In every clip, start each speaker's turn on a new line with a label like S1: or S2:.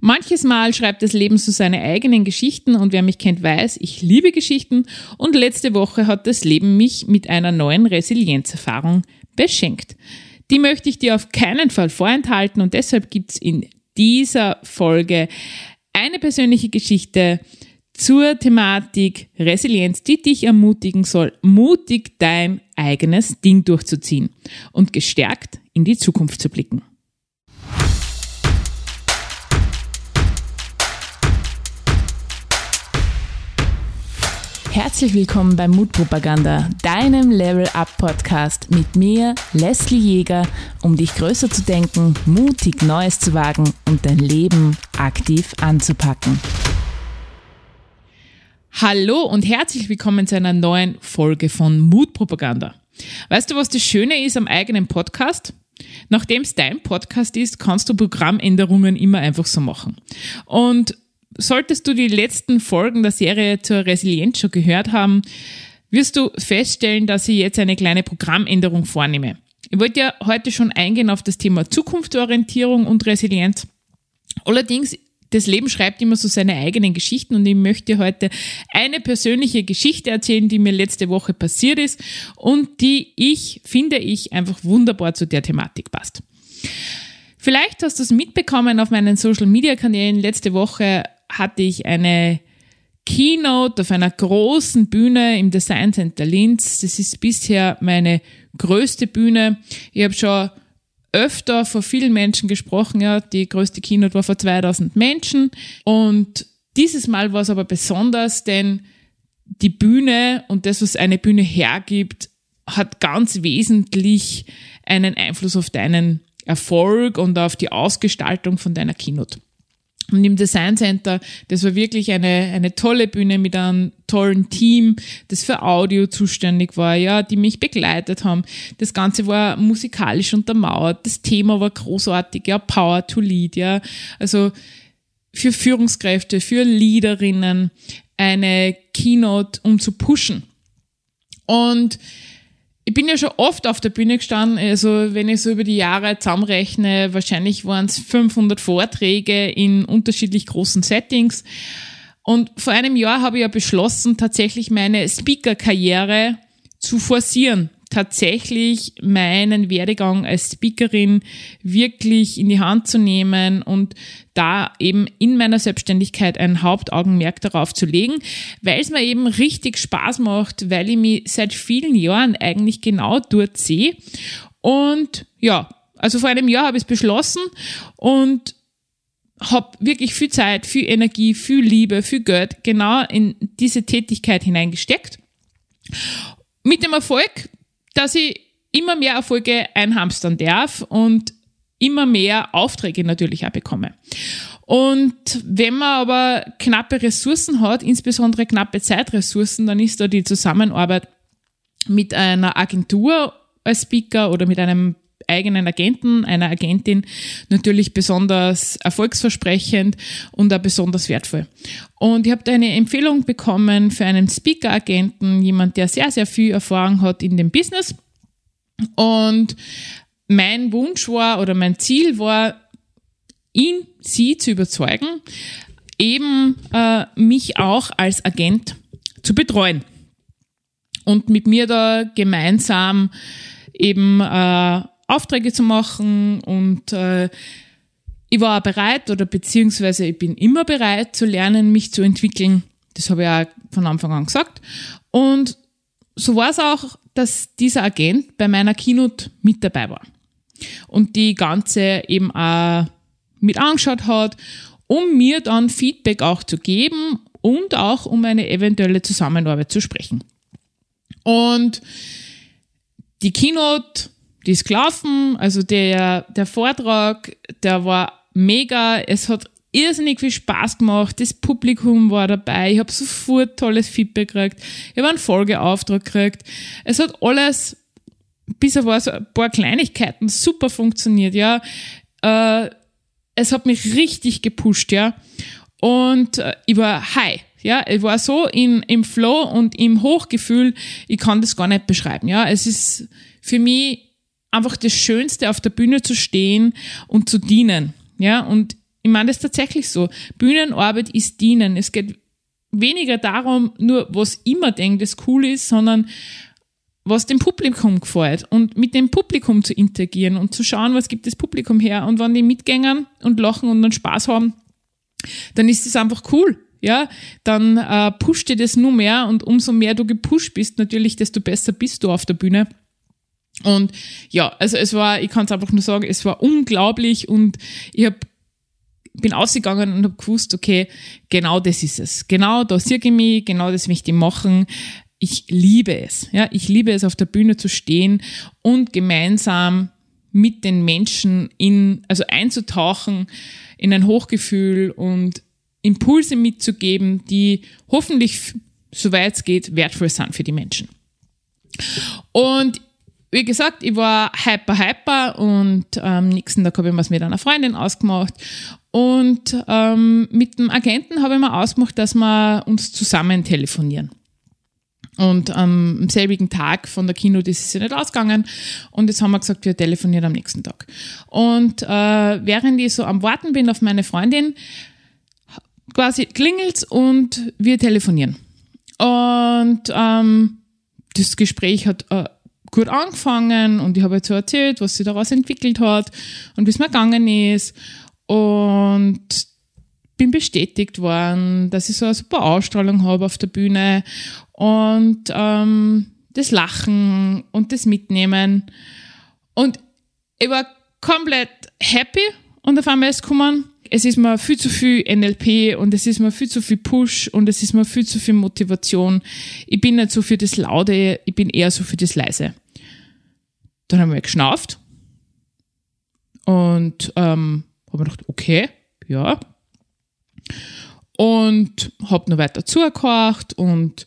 S1: Manches Mal schreibt das Leben so seine eigenen Geschichten und wer mich kennt, weiß, ich liebe Geschichten und letzte Woche hat das Leben mich mit einer neuen Resilienzerfahrung beschenkt. Die möchte ich dir auf keinen Fall vorenthalten und deshalb gibt's in dieser Folge eine persönliche Geschichte zur Thematik Resilienz, die dich ermutigen soll, mutig dein eigenes Ding durchzuziehen und gestärkt in die Zukunft zu blicken. Herzlich willkommen bei Mutpropaganda, deinem Level Up Podcast mit mir, Leslie Jäger, um dich größer zu denken, mutig Neues zu wagen und dein Leben aktiv anzupacken. Hallo und herzlich willkommen zu einer neuen Folge von Mutpropaganda. Weißt du, was das Schöne ist am eigenen Podcast? Nachdem es dein Podcast ist, kannst du Programmänderungen immer einfach so machen. Und solltest du die letzten Folgen der Serie zur Resilienz schon gehört haben, wirst du feststellen, dass ich jetzt eine kleine Programmänderung vornehme. Ich wollte ja heute schon eingehen auf das Thema Zukunftsorientierung und Resilienz. Allerdings, das Leben schreibt immer so seine eigenen Geschichten und ich möchte heute eine persönliche Geschichte erzählen, die mir letzte Woche passiert ist und die ich, finde ich, einfach wunderbar zu der Thematik passt. Vielleicht hast du es mitbekommen auf meinen Social Media Kanälen. Letzte Woche hatte ich eine Keynote auf einer großen Bühne im Design Center Linz. Das ist bisher meine größte Bühne. Ich habe schon öfter vor vielen Menschen gesprochen. Ja, die größte Keynote war vor 2000 Menschen. Und dieses Mal war es aber besonders, denn die Bühne und das, was eine Bühne hergibt, hat ganz wesentlich einen Einfluss auf deinen Erfolg und auf die Ausgestaltung von deiner Keynote. Und im Design Center, das war wirklich eine, eine tolle Bühne mit einem tollen Team, das für Audio zuständig war, ja, die mich begleitet haben. Das Ganze war musikalisch untermauert. Das Thema war großartig, ja, Power to Lead, ja. Also für Führungskräfte, für Leaderinnen eine Keynote, um zu pushen. Und ich bin ja schon oft auf der Bühne gestanden, also wenn ich so über die Jahre zusammenrechne, wahrscheinlich waren es 500 Vorträge in unterschiedlich großen Settings. Und vor einem Jahr habe ich ja beschlossen, tatsächlich meine Speaker-Karriere zu forcieren tatsächlich meinen Werdegang als Speakerin wirklich in die Hand zu nehmen und da eben in meiner Selbstständigkeit ein Hauptaugenmerk darauf zu legen, weil es mir eben richtig Spaß macht, weil ich mich seit vielen Jahren eigentlich genau dort sehe. Und ja, also vor einem Jahr habe ich es beschlossen und habe wirklich viel Zeit, viel Energie, viel Liebe, viel Geld genau in diese Tätigkeit hineingesteckt. Mit dem Erfolg, dass ich immer mehr Erfolge einhamstern darf und immer mehr Aufträge natürlich auch bekomme. Und wenn man aber knappe Ressourcen hat, insbesondere knappe Zeitressourcen, dann ist da die Zusammenarbeit mit einer Agentur als Speaker oder mit einem eigenen Agenten, einer Agentin natürlich besonders erfolgsversprechend und auch besonders wertvoll. Und ich habe eine Empfehlung bekommen für einen Speaker-Agenten, jemand, der sehr, sehr viel Erfahrung hat in dem Business. Und mein Wunsch war oder mein Ziel war, ihn, sie zu überzeugen, eben äh, mich auch als Agent zu betreuen und mit mir da gemeinsam eben äh, Aufträge zu machen und äh, ich war bereit oder beziehungsweise ich bin immer bereit zu lernen, mich zu entwickeln. Das habe ich auch von Anfang an gesagt. Und so war es auch, dass dieser Agent bei meiner Keynote mit dabei war und die ganze eben auch mit angeschaut hat, um mir dann Feedback auch zu geben und auch um eine eventuelle Zusammenarbeit zu sprechen. Und die Keynote die gelaufen, also der, der Vortrag, der war mega, es hat irrsinnig viel Spaß gemacht, das Publikum war dabei, ich habe sofort tolles Feedback gekriegt, ich habe einen Folgeauftrag gekriegt, es hat alles, bis auf ein paar Kleinigkeiten, super funktioniert, ja, äh, es hat mich richtig gepusht, ja, und äh, ich war high, ja, ich war so in, im Flow und im Hochgefühl, ich kann das gar nicht beschreiben, ja, es ist für mich einfach das Schönste, auf der Bühne zu stehen und zu dienen. Ja, und ich meine das tatsächlich so. Bühnenarbeit ist dienen. Es geht weniger darum, nur was immer denkt, das cool ist, sondern was dem Publikum gefällt und mit dem Publikum zu interagieren und zu schauen, was gibt das Publikum her und wenn die mitgängern und lachen und dann Spaß haben, dann ist das einfach cool. Ja, dann äh, pusht dir das nur mehr und umso mehr du gepusht bist, natürlich, desto besser bist du auf der Bühne. Und ja, also es war, ich kann es einfach nur sagen, es war unglaublich und ich hab, bin ausgegangen und habe gewusst, okay, genau das ist es. Genau da sehe ich mich, genau das möchte ich machen ich liebe es. Ja, ich liebe es, auf der Bühne zu stehen und gemeinsam mit den Menschen in, also einzutauchen in ein Hochgefühl und Impulse mitzugeben, die hoffentlich, soweit es geht, wertvoll sind für die Menschen. Und wie gesagt, ich war hyper, hyper und am ähm, nächsten Tag habe ich was mit einer Freundin ausgemacht und ähm, mit dem Agenten habe ich mir ausgemacht, dass wir uns zusammen telefonieren. Und am selbigen Tag von der Kino, das ist ja nicht ausgegangen. Und jetzt haben wir gesagt, wir telefonieren am nächsten Tag. Und äh, während ich so am Warten bin auf meine Freundin, quasi klingelt's und wir telefonieren. Und ähm, das Gespräch hat äh, gut angefangen und ich habe jetzt so erzählt, was sie daraus entwickelt hat und wie es mir gegangen ist. Und bin bestätigt worden, dass ich so eine super Ausstrahlung habe auf der Bühne und ähm, das Lachen und das Mitnehmen. Und ich war komplett happy und auf einmal ist gekommen, es ist mir viel zu viel NLP und es ist mir viel zu viel Push und es ist mir viel zu viel Motivation. Ich bin nicht so für das Laute, ich bin eher so für das Leise. Dann haben wir geschnauft und ähm, habe mir gedacht, okay, ja. Und habe noch weiter zugehört und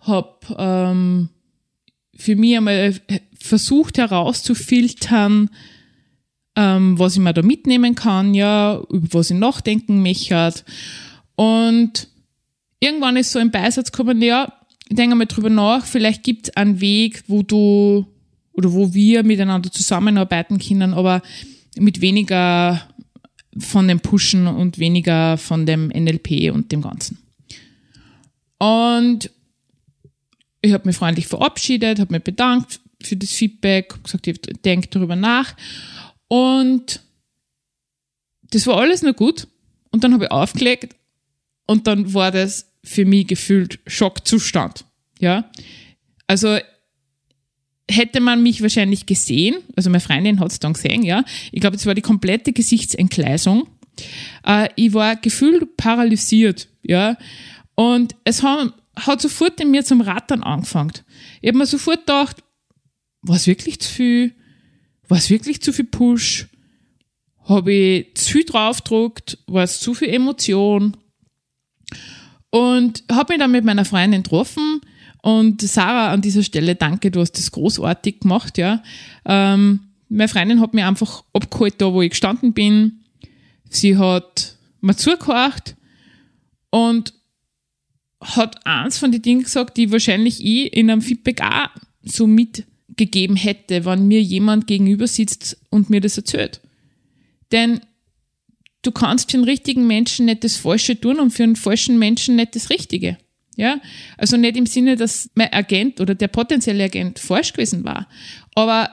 S1: habe ähm, für mich einmal versucht herauszufiltern, ähm, was ich mir da mitnehmen kann, ja, über was ich nachdenken möchte. Und irgendwann ist so ein Beisatz gekommen, ja, ich denke mal drüber nach, vielleicht gibt es einen Weg, wo du oder wo wir miteinander zusammenarbeiten können, aber mit weniger von dem Pushen und weniger von dem NLP und dem Ganzen. Und ich habe mich freundlich verabschiedet, habe mich bedankt für das Feedback, gesagt, ich denke darüber nach. Und das war alles nur gut. Und dann habe ich aufgelegt und dann war das für mich gefühlt Schockzustand. Ja. Also hätte man mich wahrscheinlich gesehen, also meine Freundin hat es dann gesehen, ja. Ich glaube, es war die komplette Gesichtsentgleisung. Äh, ich war gefühlt paralysiert, ja. Und es haben hat sofort in mir zum Rattern angefangen. Ich habe mir sofort gedacht, war es wirklich zu viel? War es wirklich zu viel Push? Habe ich zu viel draufgedruckt? War es zu viel Emotion? Und habe mich dann mit meiner Freundin getroffen und Sarah an dieser Stelle, danke, du hast das großartig gemacht, ja. Ähm, meine Freundin hat mir einfach abgeholt, da wo ich gestanden bin. Sie hat mir zugehört und hat eins von den Dingen gesagt, die wahrscheinlich ich in einem Feedback auch so mitgegeben hätte, wenn mir jemand gegenüber sitzt und mir das erzählt. Denn du kannst für einen richtigen Menschen nicht das Falsche tun und für einen falschen Menschen nicht das Richtige. Ja, also nicht im Sinne, dass mein Agent oder der potenzielle Agent falsch gewesen war, aber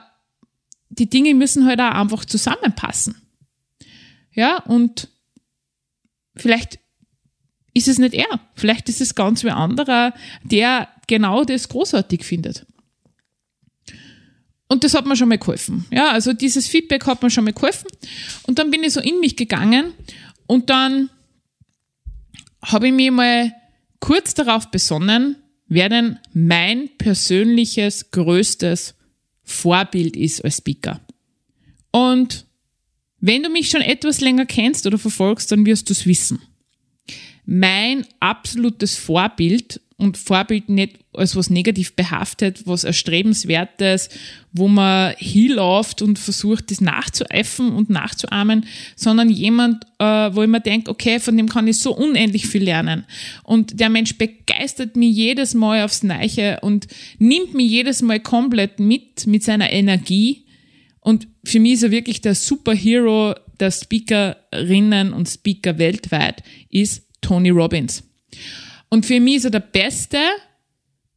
S1: die Dinge müssen halt auch einfach zusammenpassen. Ja, und vielleicht ist es nicht er. Vielleicht ist es ganz wer anderer, der genau das großartig findet. Und das hat mir schon mal geholfen. Ja, also dieses Feedback hat mir schon mal geholfen. Und dann bin ich so in mich gegangen und dann habe ich mir mal kurz darauf besonnen, wer denn mein persönliches größtes Vorbild ist als Speaker. Und wenn du mich schon etwas länger kennst oder verfolgst, dann wirst du es wissen mein absolutes Vorbild und Vorbild nicht als was negativ behaftet, was erstrebenswertes, wo man hinläuft und versucht, das nachzuäffen und nachzuahmen, sondern jemand, äh, wo ich mir denke, okay, von dem kann ich so unendlich viel lernen. Und der Mensch begeistert mich jedes Mal aufs Neiche und nimmt mich jedes Mal komplett mit, mit seiner Energie. Und für mich ist er wirklich der Superhero der Speakerinnen und Speaker weltweit ist Tony Robbins. Und für mich ist er der Beste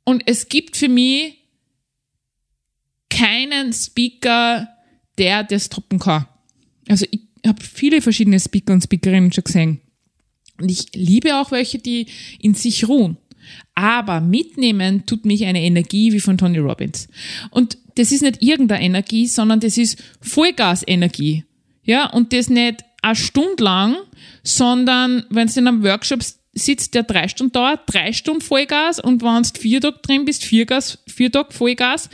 S1: und es gibt für mich keinen Speaker, der das toppen kann. Also ich habe viele verschiedene Speaker und Speakerinnen schon gesehen. Und ich liebe auch welche, die in sich ruhen. Aber mitnehmen tut mich eine Energie wie von Tony Robbins. Und das ist nicht irgendeine Energie, sondern das ist Vollgasenergie. Ja, und das nicht eine Stunde lang, sondern wenn du in einem Workshop sitzt, der drei Stunden dauert, drei Stunden Vollgas und wenn du vier Tage drin bist, vier, Gas, vier Tage Vollgas.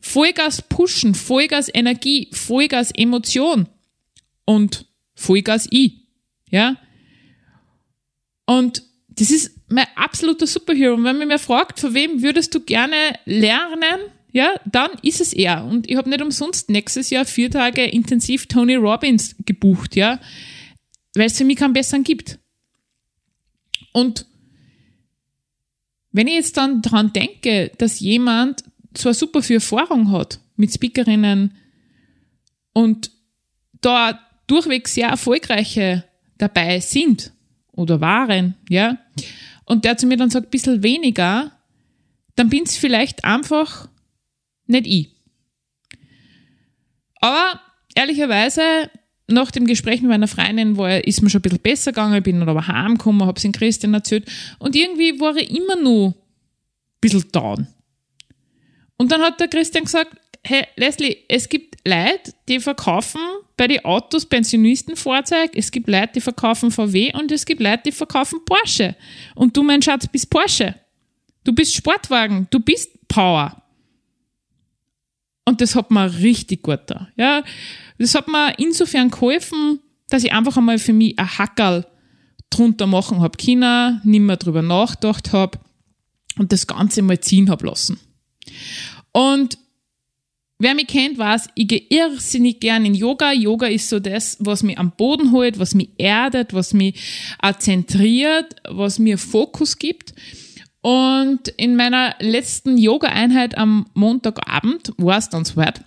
S1: Vollgas pushen, Vollgas Energie, Vollgas Emotion und Vollgas I. Ja? Und das ist mein absoluter Superhero. Und wenn man mir fragt, von wem würdest du gerne lernen, ja, dann ist es er. Und ich habe nicht umsonst nächstes Jahr vier Tage intensiv Tony Robbins gebucht, ja, weil es für mich keinen besseren gibt. Und wenn ich jetzt dann daran denke, dass jemand zwar super viel Erfahrung hat mit Speakerinnen und da durchweg sehr erfolgreiche dabei sind oder waren, ja, und der zu mir dann sagt, ein bisschen weniger, dann bin es vielleicht einfach nicht ich. Aber ehrlicherweise, nach dem Gespräch mit meiner Freundin war, ist mir schon ein bisschen besser gegangen, bin dann aber heimgekommen, habe es in Christian erzählt und irgendwie war ich immer nur ein bisschen down. Und dann hat der Christian gesagt, hey Leslie, es gibt Leute, die verkaufen bei den Autos Pensionistenfahrzeug, es gibt Leute, die verkaufen VW und es gibt Leute, die verkaufen Porsche. Und du, mein Schatz, bist Porsche. Du bist Sportwagen, du bist Power. Und das hat mir richtig gut da. Ja, das hat mir insofern geholfen, dass ich einfach einmal für mich ein Hackerl drunter machen habe können, nicht mehr drüber nachgedacht habe und das Ganze mal ziehen habe lassen. Und wer mich kennt, weiß, ich gehe irrsinnig gern in Yoga. Yoga ist so das, was mich am Boden holt, was mich erdet, was mich zentriert, was mir Fokus gibt. Und in meiner letzten Yoga-Einheit am Montagabend war es dann soweit.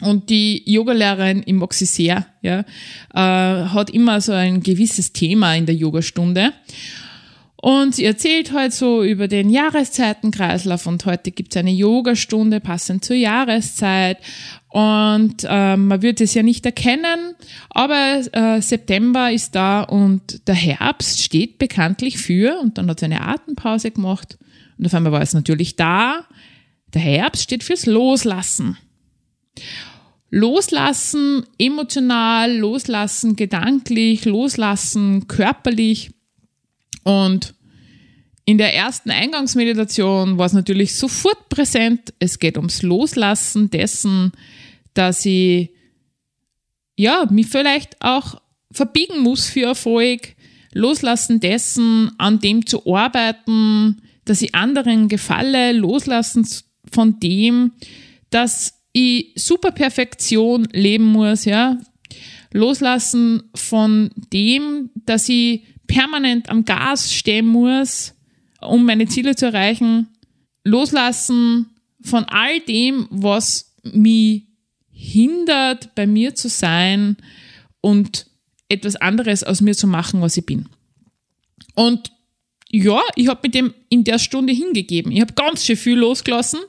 S1: Und die Yogalehrerin, mag sie sehr, ja, äh, hat immer so ein gewisses Thema in der Yogastunde. Und sie erzählt halt so über den Jahreszeitenkreislauf und heute gibt es eine Yogastunde passend zur Jahreszeit. Und äh, man wird es ja nicht erkennen, aber äh, September ist da und der Herbst steht bekanntlich für, und dann hat sie eine Atempause gemacht und auf einmal war es natürlich da. Der Herbst steht fürs Loslassen. Loslassen emotional, loslassen gedanklich, loslassen körperlich. Und in der ersten Eingangsmeditation war es natürlich sofort präsent. Es geht ums Loslassen dessen, dass ich ja, mich vielleicht auch verbiegen muss für Erfolg, loslassen dessen, an dem zu arbeiten, dass ich anderen gefalle, loslassen von dem, dass ich Superperfektion leben muss, ja, loslassen von dem, dass ich permanent am Gas stehen muss, um meine Ziele zu erreichen, loslassen von all dem, was mich hindert, bei mir zu sein und etwas anderes aus mir zu machen, was ich bin. Und ja, ich habe mit dem in der Stunde hingegeben. Ich habe ganz schön viel losgelassen.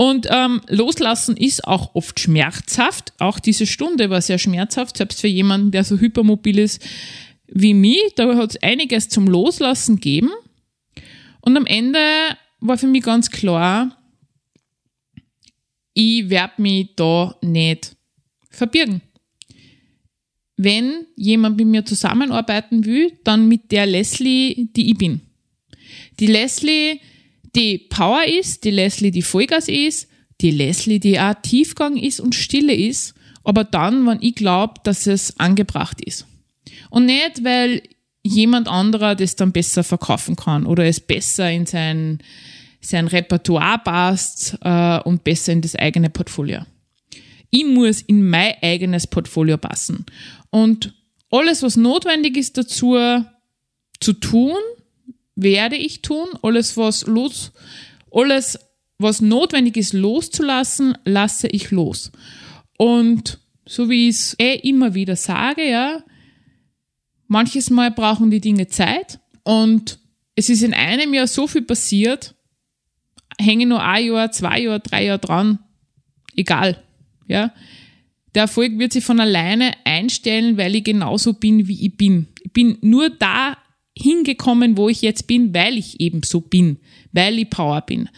S1: Und ähm, loslassen ist auch oft schmerzhaft. Auch diese Stunde war sehr schmerzhaft, selbst für jemanden, der so hypermobil ist wie mich. Da hat es einiges zum Loslassen gegeben. Und am Ende war für mich ganz klar, ich werde mich da nicht verbirgen. Wenn jemand mit mir zusammenarbeiten will, dann mit der Leslie, die ich bin. Die Leslie, die Power ist, die Leslie, die Vollgas ist, die Leslie, die auch Tiefgang ist und Stille ist, aber dann, wenn ich glaube, dass es angebracht ist. Und nicht, weil jemand anderer das dann besser verkaufen kann oder es besser in sein, sein Repertoire passt äh, und besser in das eigene Portfolio. Ich muss in mein eigenes Portfolio passen. Und alles, was notwendig ist dazu zu tun, werde ich tun. Alles, was los, alles, was notwendig ist loszulassen, lasse ich los. Und so wie ich es eh immer wieder sage, ja, manches Mal brauchen die Dinge Zeit und es ist in einem Jahr so viel passiert, hänge nur ein Jahr, zwei Jahre, drei Jahre dran, egal, ja. Der Erfolg wird sich von alleine einstellen, weil ich genauso bin, wie ich bin. Ich bin nur da hingekommen, wo ich jetzt bin, weil ich eben so bin, weil ich Power bin,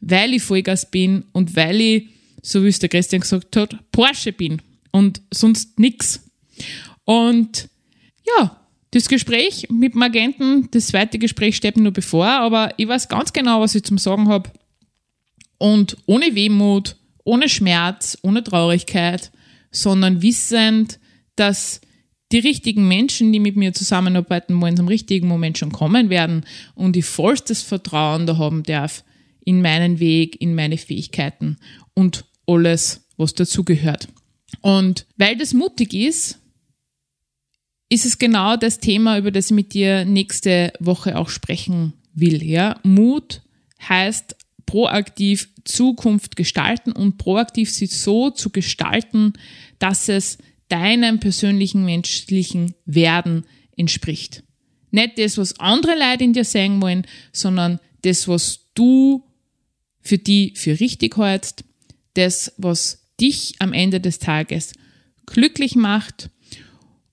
S1: weil ich Vollgas bin und weil ich, so wie es der Christian gesagt hat, Porsche bin und sonst nix. Und ja, das Gespräch mit dem Agenten, das zweite Gespräch steht mir nur bevor, aber ich weiß ganz genau, was ich zum Sagen habe. Und ohne Wehmut, ohne Schmerz, ohne Traurigkeit, sondern wissend, dass die richtigen Menschen, die mit mir zusammenarbeiten wollen, zum richtigen Moment schon kommen werden und ich vollstes Vertrauen da haben darf in meinen Weg, in meine Fähigkeiten und alles, was dazugehört. Und weil das mutig ist, ist es genau das Thema, über das ich mit dir nächste Woche auch sprechen will. Ja? Mut heißt proaktiv Zukunft gestalten und proaktiv sie so zu gestalten, dass es deinem persönlichen menschlichen Werden entspricht. Nicht das, was andere Leute in dir sehen wollen, sondern das, was du für die für richtig hältst, das, was dich am Ende des Tages glücklich macht.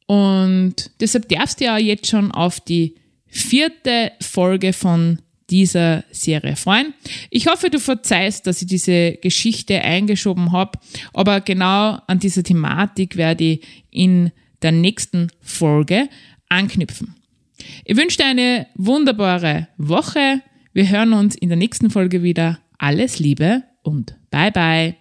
S1: Und deshalb darfst du ja jetzt schon auf die vierte Folge von dieser Serie freuen. Ich hoffe, du verzeihst, dass ich diese Geschichte eingeschoben habe, aber genau an dieser Thematik werde ich in der nächsten Folge anknüpfen. Ich wünsche dir eine wunderbare Woche. Wir hören uns in der nächsten Folge wieder. Alles Liebe und bye bye.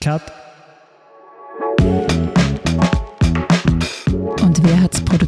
S2: Cut.